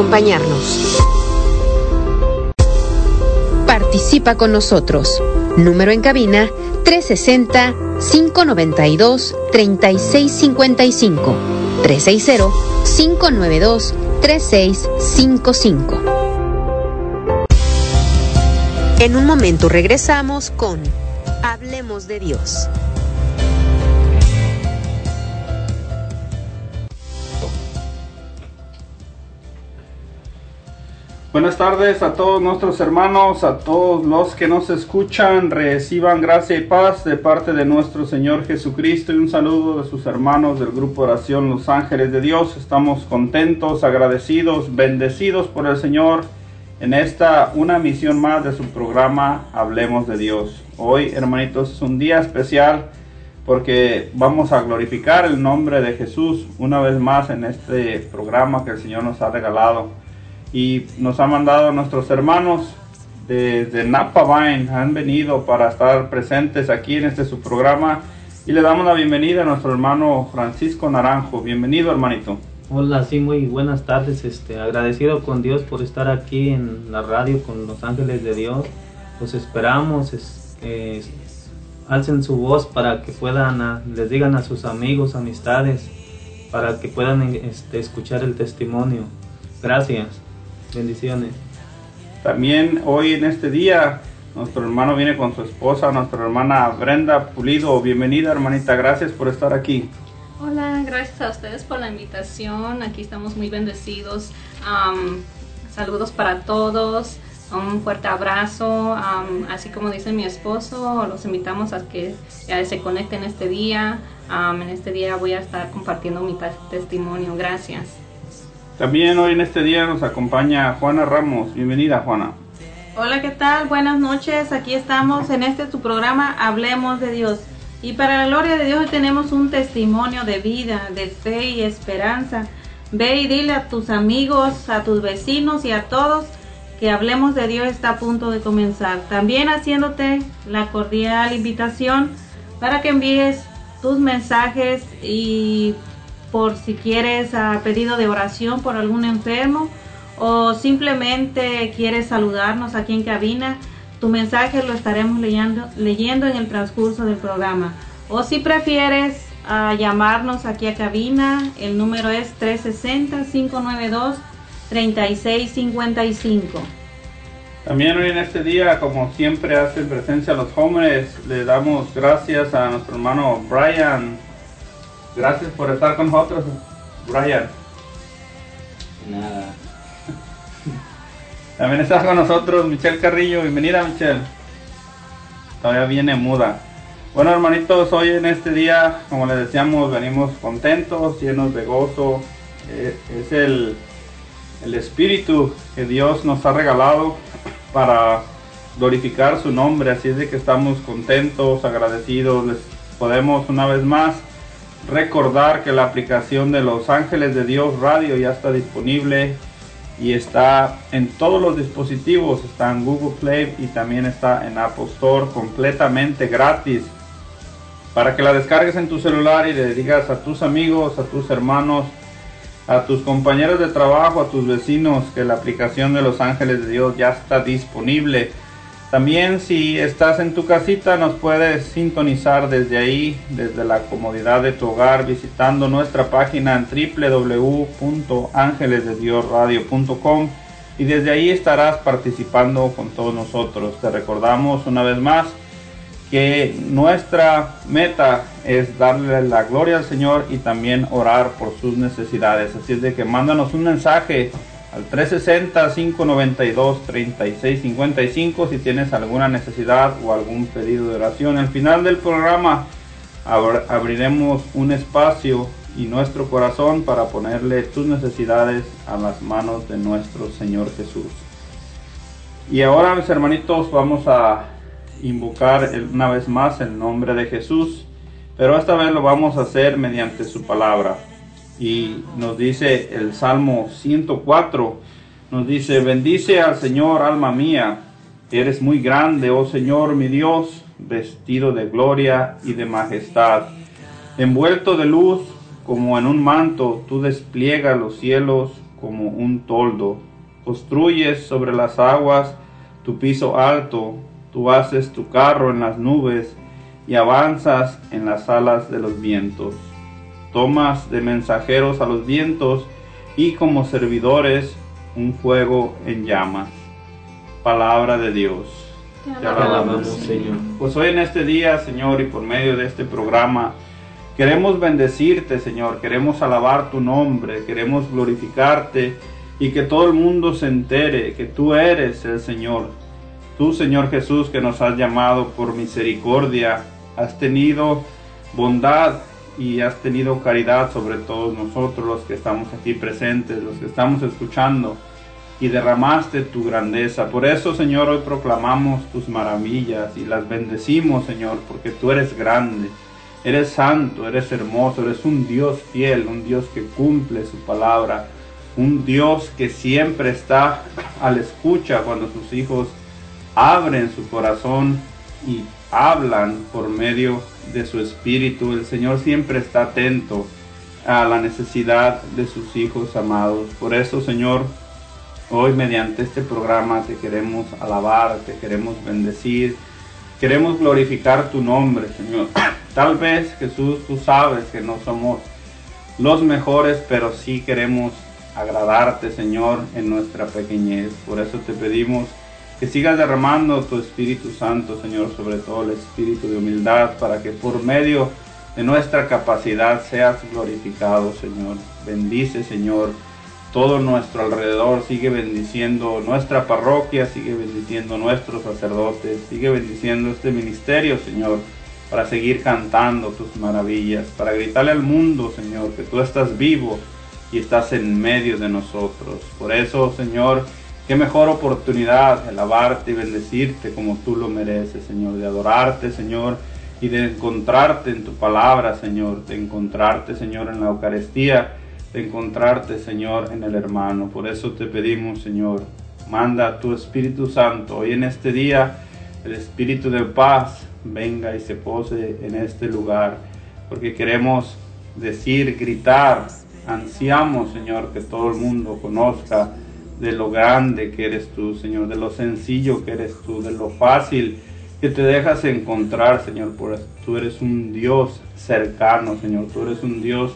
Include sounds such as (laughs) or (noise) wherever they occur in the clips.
acompañarnos. Participa con nosotros. Número en cabina 360-592-3655. 360-592-3655. En un momento regresamos con Hablemos de Dios. Buenas tardes a todos nuestros hermanos, a todos los que nos escuchan. Reciban gracia y paz de parte de nuestro Señor Jesucristo y un saludo de sus hermanos del grupo Oración Los Ángeles de Dios. Estamos contentos, agradecidos, bendecidos por el Señor en esta una misión más de su programa Hablemos de Dios. Hoy, hermanitos, es un día especial porque vamos a glorificar el nombre de Jesús una vez más en este programa que el Señor nos ha regalado y nos ha mandado nuestros hermanos desde Napa Vine, han venido para estar presentes aquí en este su programa y le damos la bienvenida a nuestro hermano Francisco Naranjo. Bienvenido hermanito. Hola, sí, muy buenas tardes. Este, agradecido con Dios por estar aquí en la radio con los ángeles de Dios. Los esperamos. es- eh, alcen su voz para que puedan, ah, les digan a sus amigos, amistades, para que puedan este, escuchar el testimonio. Gracias. Bendiciones. También hoy en este día nuestro hermano viene con su esposa, nuestra hermana Brenda Pulido. Bienvenida hermanita, gracias por estar aquí. Hola, gracias a ustedes por la invitación. Aquí estamos muy bendecidos. Am, saludos para todos. Un fuerte abrazo. Am, así como dice mi esposo, los invitamos a que eh, se conecten este día. Am, en este día voy a estar compartiendo mi testimonio. Gracias. También hoy en este día nos acompaña Juana Ramos. Bienvenida Juana. Hola, ¿qué tal? Buenas noches. Aquí estamos en este tu programa Hablemos de Dios. Y para la gloria de Dios hoy tenemos un testimonio de vida, de fe y esperanza. Ve y dile a tus amigos, a tus vecinos y a todos que Hablemos de Dios está a punto de comenzar. También haciéndote la cordial invitación para que envíes tus mensajes y por si quieres a pedido de oración por algún enfermo o simplemente quieres saludarnos aquí en cabina, tu mensaje lo estaremos leyendo, leyendo en el transcurso del programa. O si prefieres ah, llamarnos aquí a cabina, el número es 360-592-3655. También hoy en este día, como siempre hacen presencia los jóvenes, le damos gracias a nuestro hermano Brian. Gracias por estar con nosotros, Brian. Nada. (laughs) También está con nosotros Michelle Carrillo. Bienvenida, Michelle. Todavía viene muda. Bueno, hermanitos, hoy en este día, como les decíamos, venimos contentos, llenos de gozo. Eh, es el el espíritu que Dios nos ha regalado para glorificar su nombre. Así es de que estamos contentos, agradecidos. Les podemos una vez más recordar que la aplicación de Los Ángeles de Dios Radio ya está disponible y está en todos los dispositivos. Está en Google Play y también está en Apple Store completamente gratis. Para que la descargues en tu celular y le digas a tus amigos, a tus hermanos, a tus compañeros de trabajo, a tus vecinos que la aplicación de Los Ángeles de Dios ya está disponible. También si estás en tu casita nos puedes sintonizar desde ahí, desde la comodidad de tu hogar, visitando nuestra página en www.angelesdediosradio.com y desde ahí estarás participando con todos nosotros. Te recordamos una vez más que nuestra meta es darle la gloria al Señor y también orar por sus necesidades. Así es de que mándanos un mensaje al 360-592-3655 si tienes alguna necesidad o algún pedido de oración. Al final del programa abriremos un espacio y nuestro corazón para ponerle tus necesidades a las manos de nuestro Señor Jesús. Y ahora mis hermanitos vamos a invocar una vez más el nombre de Jesús, pero esta vez lo vamos a hacer mediante su palabra y nos dice el Salmo 104, nos dice, bendice al Señor, alma mía, eres muy grande, oh Señor mi Dios, vestido de gloria y de majestad, envuelto de luz como en un manto, tú despliegas los cielos como un toldo, construyes sobre las aguas tu piso alto, tú haces tu carro en las nubes y avanzas en las alas de los vientos tomas de mensajeros a los vientos y como servidores un fuego en llamas. Palabra de Dios. Te alabamos, Señor. Pues hoy en este día, Señor, y por medio de este programa, queremos bendecirte, Señor, queremos alabar tu nombre, queremos glorificarte y que todo el mundo se entere que tú eres el Señor. Tú, Señor Jesús, que nos has llamado por misericordia, has tenido bondad y has tenido caridad sobre todos nosotros los que estamos aquí presentes, los que estamos escuchando y derramaste tu grandeza. Por eso, Señor, hoy proclamamos tus maravillas y las bendecimos, Señor, porque tú eres grande, eres santo, eres hermoso, eres un Dios fiel, un Dios que cumple su palabra, un Dios que siempre está a la escucha cuando sus hijos abren su corazón y hablan por medio de su espíritu. El Señor siempre está atento a la necesidad de sus hijos amados. Por eso, Señor, hoy mediante este programa te queremos alabar, te queremos bendecir, queremos glorificar tu nombre, Señor. (clears throat) Tal vez, Jesús, tú sabes que no somos los mejores, pero sí queremos agradarte, Señor, en nuestra pequeñez. Por eso te pedimos que sigas derramando tu Espíritu Santo, Señor, sobre todo el espíritu de humildad, para que por medio de nuestra capacidad seas glorificado, Señor. Bendice, Señor, todo nuestro alrededor, sigue bendiciendo nuestra parroquia, sigue bendiciendo nuestros sacerdotes, sigue bendiciendo este ministerio, Señor, para seguir cantando tus maravillas, para gritarle al mundo, Señor, que tú estás vivo y estás en medio de nosotros. Por eso, Señor, Qué mejor oportunidad de alabarte y bendecirte como tú lo mereces, Señor, de adorarte, Señor, y de encontrarte en tu palabra, Señor, de encontrarte, Señor, en la Eucaristía, de encontrarte, Señor, en el hermano. Por eso te pedimos, Señor, manda tu Espíritu Santo hoy en este día, el Espíritu de paz venga y se pose en este lugar, porque queremos decir, gritar, ansiamos, Señor, que todo el mundo conozca de lo grande que eres tú, Señor, de lo sencillo que eres tú, de lo fácil que te dejas encontrar, Señor, por tú eres un Dios cercano, Señor, tú eres un Dios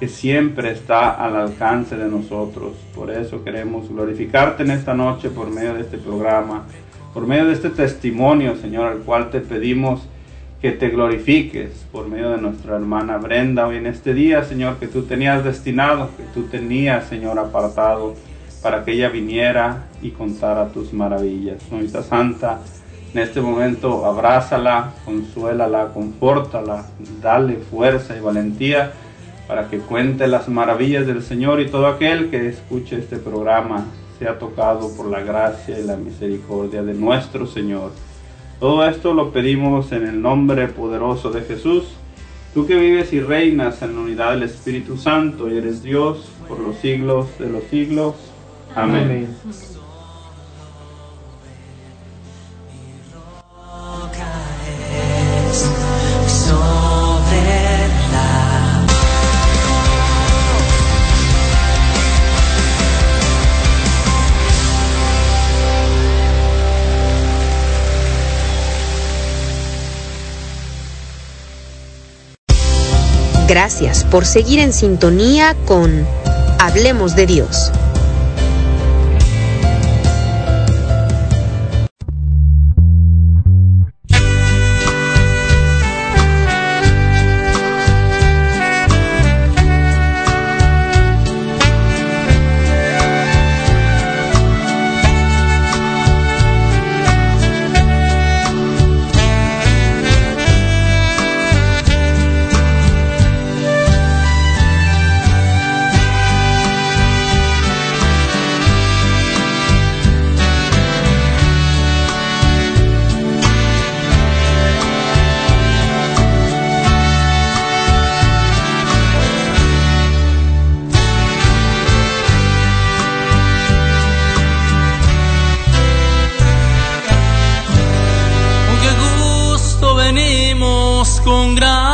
que siempre está al alcance de nosotros. Por eso queremos glorificarte en esta noche por medio de este programa, por medio de este testimonio, Señor, al cual te pedimos que te glorifiques por medio de nuestra hermana Brenda hoy en este día, Señor, que tú tenías destinado, que tú tenías, Señor, apartado para que ella viniera y contara tus maravillas. Señorita Santa, en este momento abrázala, consuélala, confórtala, dale fuerza y valentía para que cuente las maravillas del Señor y todo aquel que escuche este programa sea tocado por la gracia y la misericordia de nuestro Señor. Todo esto lo pedimos en el nombre poderoso de Jesús. Tú que vives y reinas en la unidad del Espíritu Santo y eres Dios por los siglos de los siglos. Amén. sobre la Gracias por seguir en sintonía con Hablemos de Dios. Con gran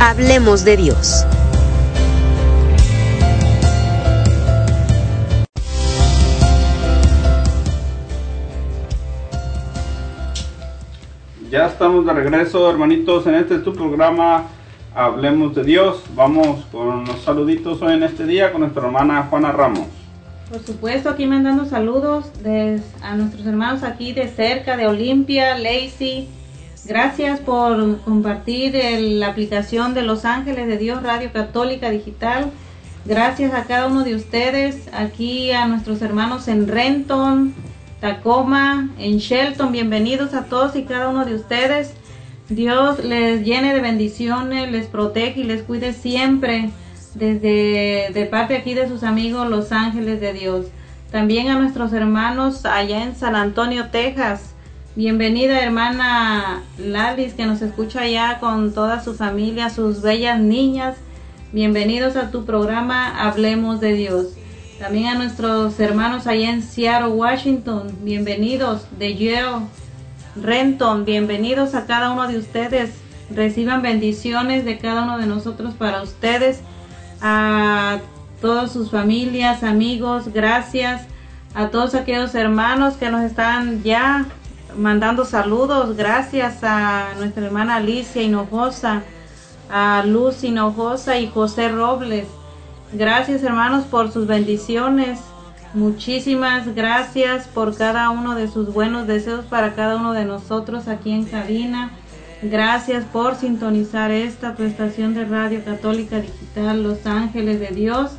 Hablemos de Dios. Ya estamos de regreso, hermanitos, en este tu programa Hablemos de Dios. Vamos con los saluditos hoy en este día con nuestra hermana Juana Ramos. Por supuesto, aquí mandando saludos des- a nuestros hermanos aquí de cerca, de Olimpia, Lacey. Gracias por compartir el- la aplicación de Los Ángeles de Dios Radio Católica Digital. Gracias a cada uno de ustedes, aquí a nuestros hermanos en Renton, Tacoma, en Shelton. Bienvenidos a todos y cada uno de ustedes. Dios les llene de bendiciones, les protege y les cuide siempre desde de parte aquí de sus amigos Los Ángeles de Dios. También a nuestros hermanos allá en San Antonio, Texas. Bienvenida hermana Lalis que nos escucha allá con toda su familia, sus bellas niñas. Bienvenidos a tu programa Hablemos de Dios. También a nuestros hermanos allá en Seattle, Washington. Bienvenidos de Yale, Renton. Bienvenidos a cada uno de ustedes. Reciban bendiciones de cada uno de nosotros para ustedes. A todas sus familias, amigos, gracias. A todos aquellos hermanos que nos están ya mandando saludos. Gracias a nuestra hermana Alicia Hinojosa, a Luz Hinojosa y José Robles. Gracias hermanos por sus bendiciones. Muchísimas gracias por cada uno de sus buenos deseos para cada uno de nosotros aquí en cabina. Gracias por sintonizar esta tu estación de radio católica digital Los Ángeles de Dios.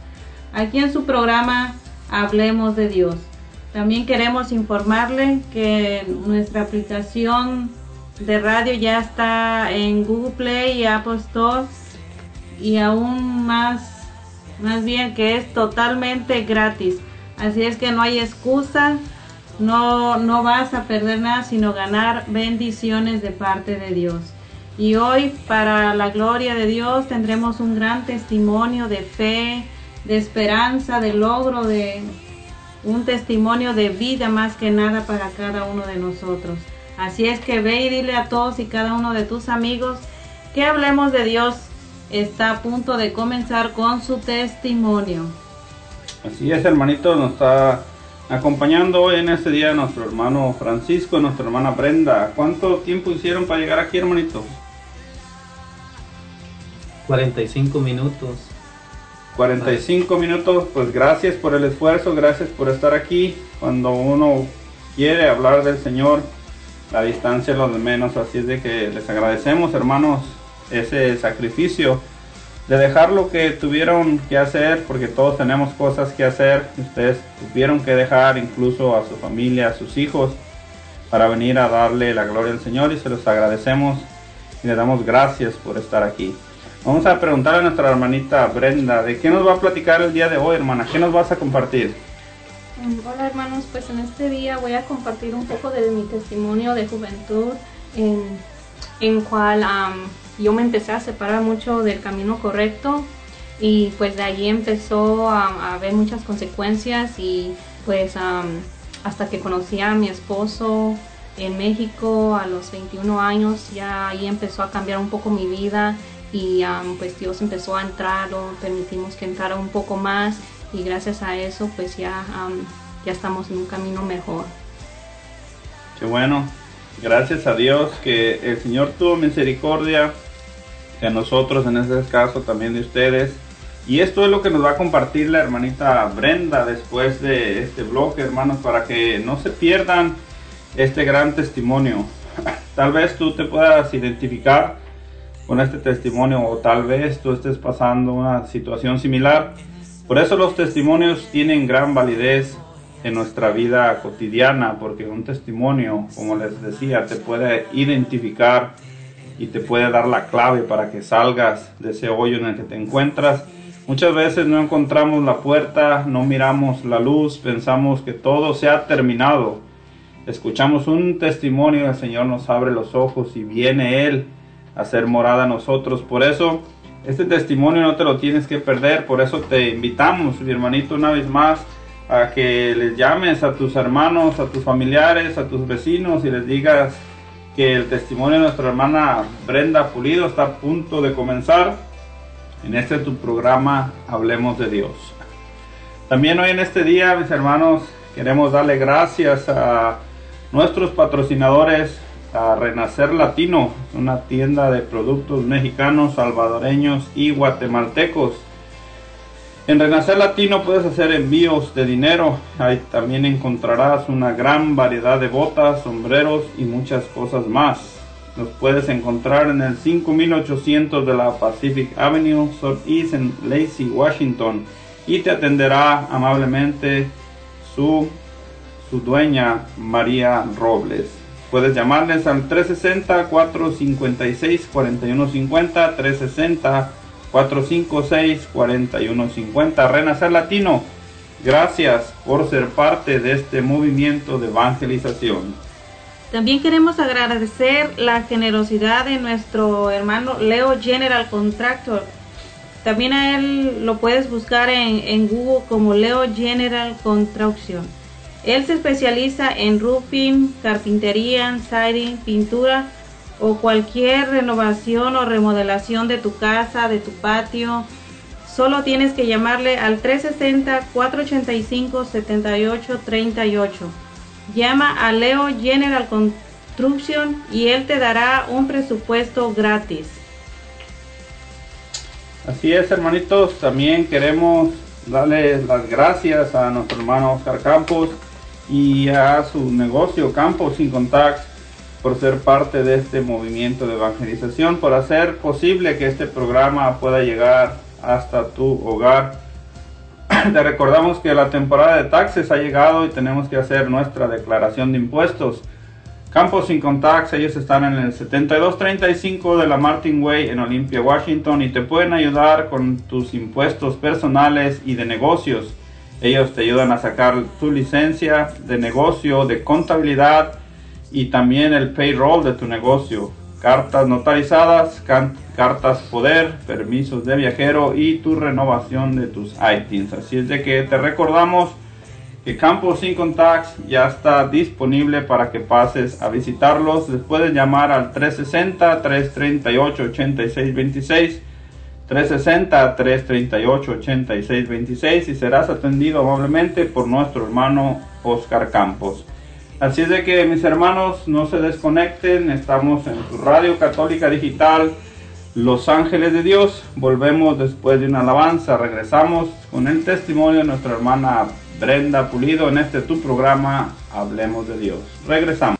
Aquí en su programa Hablemos de Dios. También queremos informarle que nuestra aplicación de radio ya está en Google Play y Apple Store y aún más, más bien que es totalmente gratis. Así es que no hay excusa, no, no vas a perder nada, sino ganar bendiciones de parte de Dios. Y hoy, para la gloria de Dios, tendremos un gran testimonio de fe, de esperanza, de logro, de un testimonio de vida más que nada para cada uno de nosotros. Así es que ve y dile a todos y cada uno de tus amigos que hablemos de Dios. Está a punto de comenzar con su testimonio. Así es, hermanito, nos está acompañando hoy en este día nuestro hermano Francisco y nuestra hermana Brenda. ¿Cuánto tiempo hicieron para llegar aquí, hermanito? 45 minutos. 45 minutos, pues gracias por el esfuerzo, gracias por estar aquí. Cuando uno quiere hablar del Señor, la distancia es lo de menos, así es de que les agradecemos, hermanos, ese sacrificio de dejar lo que tuvieron que hacer, porque todos tenemos cosas que hacer. Ustedes tuvieron que dejar incluso a su familia, a sus hijos, para venir a darle la gloria al Señor y se los agradecemos y le damos gracias por estar aquí. Vamos a preguntar a nuestra hermanita Brenda, ¿de qué nos va a platicar el día de hoy, hermana? ¿Qué nos vas a compartir? Mm, Hola hermanos, pues en este día voy a compartir un poco de mi testimonio de juventud en, en cual am, yo me empecé a separar mucho del camino correcto y pues de ahí empezó a, a haber muchas consecuencias y pues am, hasta que conocí a mi esposo en México a los 21 años ya ahí empezó a cambiar un poco mi vida y um, pues Dios empezó a entrar o permitimos que entrara un poco más y gracias a eso pues ya, um, ya estamos en un camino mejor. Qué bueno. Gracias a Dios que el Señor tuvo misericordia de nosotros, en este caso también de ustedes. Y esto es lo que nos va a compartir la hermanita Brenda después de este blog, hermanos, para que no se pierdan este gran testimonio. (laughs) Tal vez tú te puedas identificar con este testimonio o tal vez tú estés pasando una situación similar. Por eso los testimonios tienen gran validez en nuestra vida cotidiana, porque un testimonio, como les decía, te puede identificar y te puede dar la clave para que salgas de ese hoyo en el que te encuentras. Muchas veces no encontramos la puerta, no miramos la luz, pensamos que todo se ha terminado. Escuchamos un testimonio, el Señor nos abre los ojos y viene Él a ser morada a nosotros. Por eso, este testimonio no te lo tienes que perder. Por eso te invitamos, mi hermanito, una vez más a que les llames a tus hermanos, a tus familiares, a tus vecinos y les digas que el testimonio de nuestra hermana Brenda Pulido está a punto de comenzar. En este tu programa Hablemos de Dios. También hoy en este día, mis hermanos, queremos darle gracias a nuestros patrocinadores, a Renacer Latino, una tienda de productos mexicanos, salvadoreños y guatemaltecos. En Renacer Latino puedes hacer envíos de dinero. Ahí también encontrarás una gran variedad de botas, sombreros y muchas cosas más. Los puedes encontrar en el 5800 de la Pacific Avenue Southeast en Lacey, Washington. Y te atenderá amablemente su, su dueña María Robles. Puedes llamarles al 360-456-4150, 360 456-4150. Renacer Latino, gracias por ser parte de este movimiento de evangelización. También queremos agradecer la generosidad de nuestro hermano Leo General Contractor. También a él lo puedes buscar en, en Google como Leo General Construction. Él se especializa en roofing, carpintería, siding, pintura o cualquier renovación o remodelación de tu casa, de tu patio, solo tienes que llamarle al 360-485-7838. Llama a Leo General Construction y él te dará un presupuesto gratis. Así es, hermanitos, también queremos darle las gracias a nuestro hermano Oscar Campos y a su negocio Campos Sin Contact por ser parte de este movimiento de evangelización, por hacer posible que este programa pueda llegar hasta tu hogar. (clears throat) Te recordamos que la temporada de taxes ha llegado y tenemos que hacer nuestra declaración de impuestos. Campos sin Contact, ellos están en el 7235 de la Martin Way en Olympia, Washington y te pueden ayudar con tus impuestos personales y de negocios. Ellos te ayudan a sacar tu licencia de negocio, de contabilidad, y también el payroll de tu negocio, cartas notarizadas, cartas poder, permisos de viajero y tu renovación de tus ITINs. Así es de que te recordamos que Campos Sin Contacts ya está disponible para que pases a visitarlos. Les puedes llamar al 360-338-8626. 360-338-8626 y serás atendido amablemente por nuestro hermano Oscar Campos. Así es de que mis hermanos no se desconecten, estamos en su radio católica digital Los Ángeles de Dios. Volvemos después de una alabanza, regresamos con el testimonio de nuestra hermana Brenda Pulido en este tu programa Hablemos de Dios. Regresamos.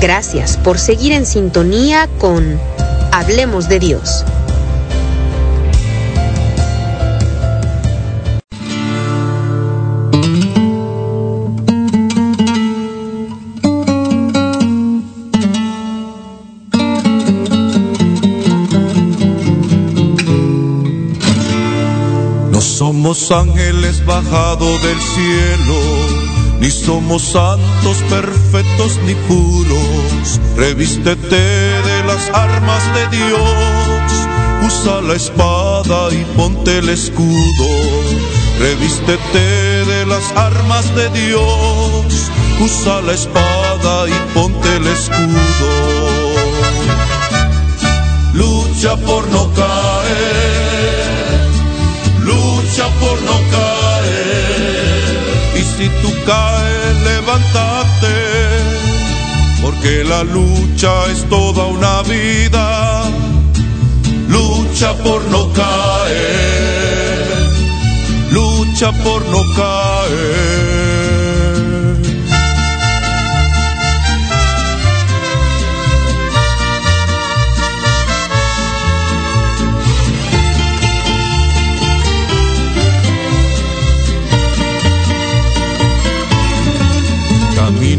Gracias por seguir en sintonía con Hablemos de Dios. No somos ángeles bajados del cielo, ni somos santos perfectos ni puros. Revístete de las armas de Dios, usa la espada y ponte el escudo. Revístete de las armas de Dios, usa la espada y ponte el escudo. Lucha por no caer, tú caes, levántate, porque la lucha es toda una vida. Lucha por no caer, lucha por no caer.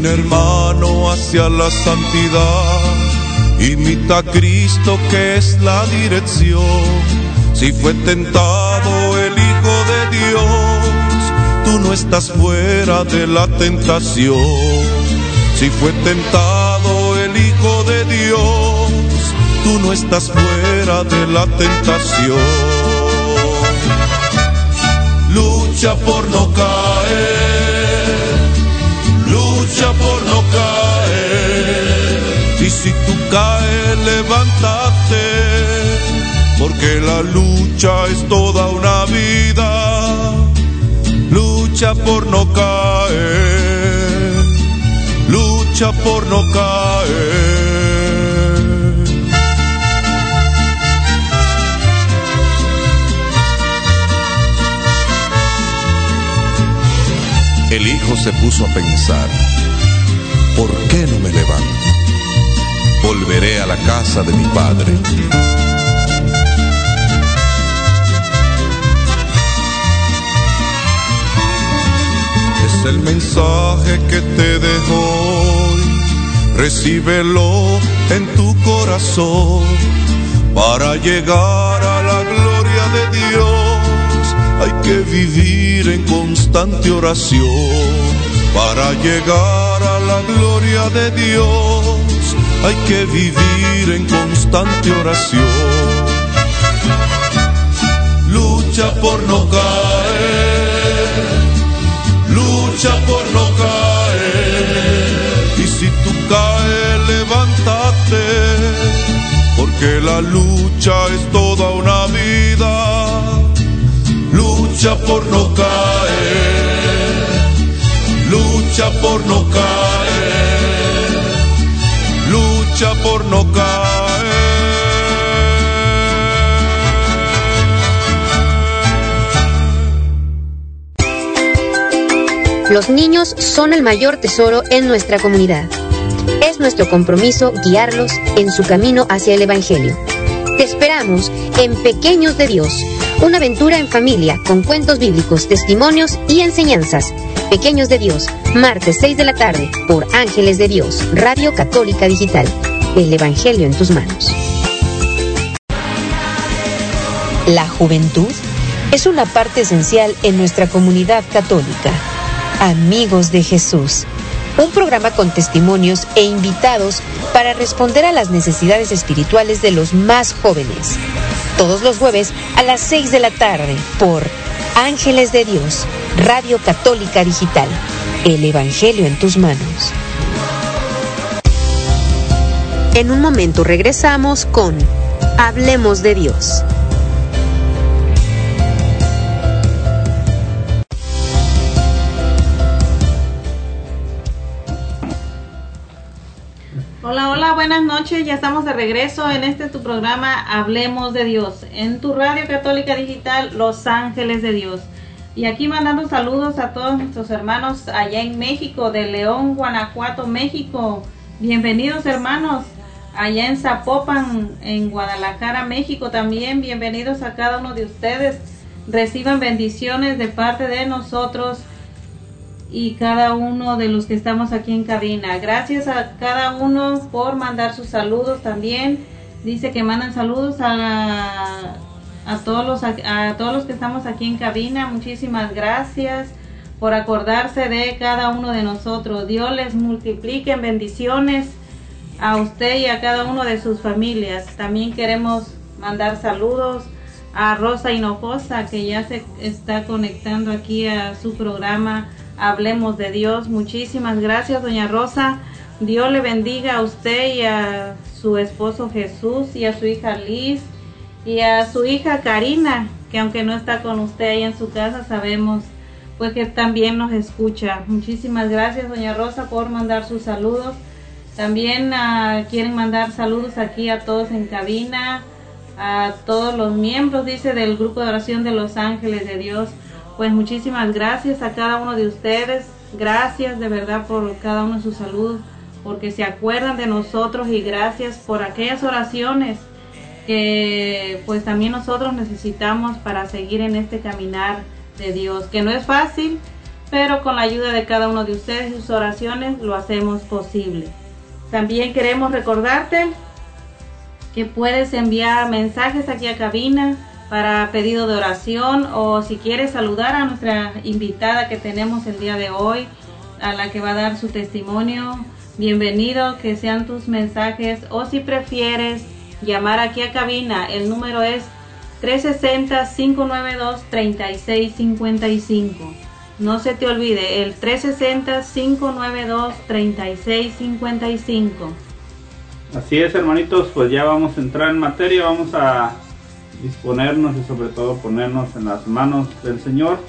Hermano hacia la santidad, imita a Cristo que es la dirección. Si fue tentado el Hijo de Dios, tú no estás fuera de la tentación. Si fue tentado el Hijo de Dios, tú no estás fuera de la tentación. Lucha por no caer, levántate, porque la lucha es toda una vida. Lucha por no caer, lucha por no caer. El hijo se puso a pensar, ¿por qué no me levanto? Volveré a la casa de mi padre. Es el mensaje que te dejo hoy. Recíbelo en tu corazón para llegar a la gloria de Dios. Hay que vivir en constante oración para llegar a la gloria de Dios. Hay que vivir en constante oración. Lucha por no caer, lucha por no caer. Y si tú caes, levántate, porque la lucha es toda una vida. Lucha por no caer, lucha por no caer, por no caer. Los niños son el mayor tesoro en nuestra comunidad. Es nuestro compromiso guiarlos en su camino hacia el Evangelio. Te esperamos en Pequeños de Dios, una aventura en familia con cuentos bíblicos, testimonios y enseñanzas. Pequeños de Dios, martes 6 de la tarde por Ángeles de Dios, Radio Católica Digital. El Evangelio en tus manos. La juventud es una parte esencial en nuestra comunidad católica. Amigos de Jesús, un programa con testimonios e invitados para responder a las necesidades espirituales de los más jóvenes. Todos los jueves a las 6 de la tarde por Ángeles de Dios, Radio Católica Digital. El Evangelio en tus manos. En un momento regresamos con Hablemos de Dios. Buenas noches. Ya estamos de regreso en este tu programa Hablemos de Dios, en tu radio católica digital Los Ángeles de Dios. Y aquí mandando saludos a todos nuestros hermanos allá en México, de León, Guanajuato, México. Bienvenidos hermanos. Allá en Zapopan, en Guadalajara, México también. Bienvenidos a cada uno de ustedes. Reciban bendiciones de parte de nosotros y cada uno de los que estamos aquí en cabina. Gracias a cada uno por mandar sus saludos también. Dice que mandan saludos a, a todos los a todos los que estamos aquí en cabina. Muchísimas gracias por acordarse de cada uno de nosotros. Dios les multiplique en bendiciones a usted y a cada uno de sus familias. También queremos mandar saludos a Rosa Hinojosa que ya se está conectando aquí a su programa Hablemos de Dios. Muchísimas gracias, doña Rosa. Dios le bendiga a usted y a su esposo Jesús y a su hija Liz y a su hija Karina, que aunque no está con usted ahí en su casa, sabemos pues que también nos escucha. Muchísimas gracias, doña Rosa, por mandar sus saludos. También ah, quieren mandar saludos aquí a todos en cabina, a todos los miembros, dice, del grupo de oración de los ángeles de Dios. Pues muchísimas gracias a cada uno de ustedes. Gracias de verdad por cada uno de sus saludos, porque se acuerdan de nosotros y gracias por aquellas oraciones que pues también nosotros necesitamos para seguir en este caminar de Dios, que no es fácil, pero con la ayuda de cada uno de ustedes y sus oraciones lo hacemos posible. También queremos recordarte que puedes enviar mensajes aquí a cabina para pedido de oración o si quieres saludar a nuestra invitada que tenemos el día de hoy, a la que va a dar su testimonio. Bienvenido, que sean tus mensajes o si prefieres llamar aquí a cabina, el número es 360-592-3655. No se te olvide, el 360-592-3655. Así es, hermanitos, pues ya vamos a entrar en materia, vamos a disponernos y sobre todo ponernos en las manos del Señor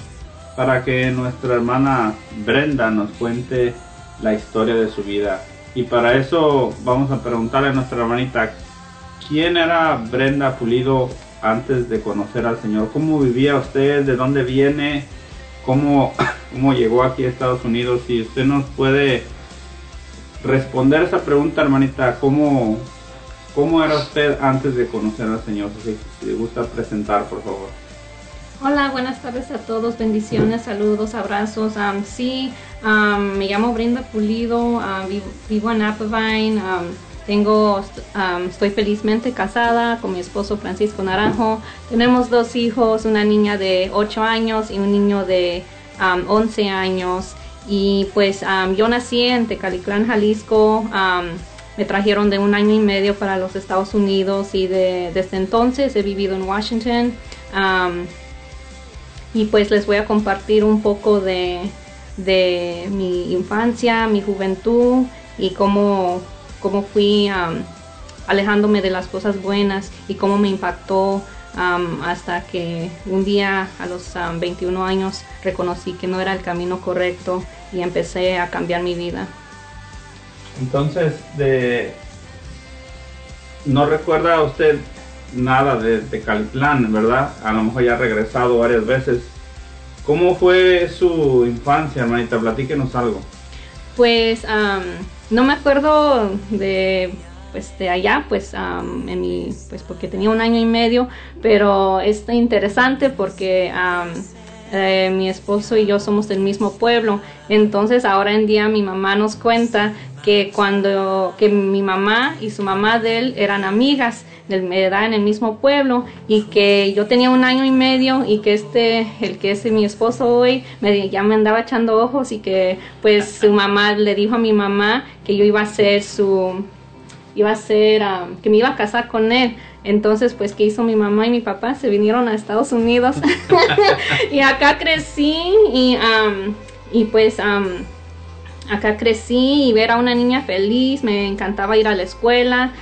para que nuestra hermana Brenda nos cuente la historia de su vida. Y para eso vamos a preguntarle a nuestra hermanita, ¿quién era Brenda Pulido antes de conocer al Señor? ¿Cómo vivía usted? ¿De dónde viene? ¿Cómo, (coughs) cómo llegó aquí a Estados Unidos? Si usted nos puede responder esa pregunta, hermanita, ¿cómo, cómo era usted antes de conocer al Señor? Si, le gusta presentar, por favor. Hola, buenas tardes a todos, bendiciones, saludos, abrazos. Um, sí, um, me llamo Brenda Pulido, um, vivo, en Applevine. Um, tengo, um, estoy felizmente casada con mi esposo Francisco Naranjo. Tenemos dos hijos, una niña de 8 años y un niño de um, 11 años. Y pues um, yo nací en Tecaliclán, Jalisco. Me trajeron de un año y medio para los Estados Unidos y de, desde entonces he vivido en Washington. Um, y pues les voy a compartir un poco de, de mi infancia, mi juventud y cómo, cómo fui um, alejándome de las cosas buenas y cómo me impactó hasta que un día a los um, 21 años reconocí que no era el camino correcto y empecé a cambiar mi vida. Entonces, de no recuerda usted nada de, de ¿verdad? A lo mejor ya ha regresado varias veces. ¿Cómo fue su infancia, hermanita? Platíquenos algo. Pues um, no me acuerdo de pues de allá, pues um, en mi, pues porque tenía un año y medio, pero es interesante porque um, eh, mi esposo y yo somos del mismo pueblo, entonces ahora en día mi mamá nos cuenta que cuando que mi mamá y su mamá de él eran amigas edad en el mismo pueblo y que yo tenía un año y medio y que este el que es mi esposo hoy me ya me andaba echando ojos y que pues su mamá le dijo a mi mamá que yo iba a ser su iba a ser um, que me iba a casar con él entonces pues qué hizo mi mamá y mi papá se vinieron a Estados Unidos. (laughs) Y acá crecí y y pues acá crecí y ver a una niña feliz, me encantaba ir a la escuela,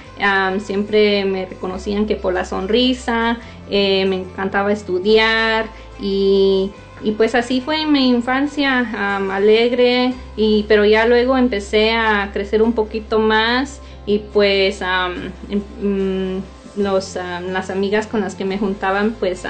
siempre me reconocían que por la sonrisa, eh, me encantaba estudiar y, y, pues así fue mi infancia alegre, y, pero ya luego empecé a crecer un poquito más y pues um, los, las amigas con las que me juntaban pues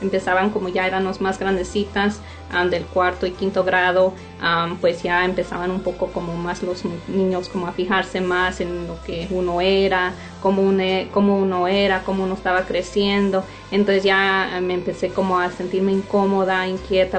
empezaban como ya éramos más grandecitas um, del cuarto y quinto grado, um, pues ya empezaban un poco como más los niños como a fijarse más en lo que uno era, cómo uno, cómo uno era, cómo uno estaba creciendo. Entonces ya me empecé como a sentirme incómoda, inquieta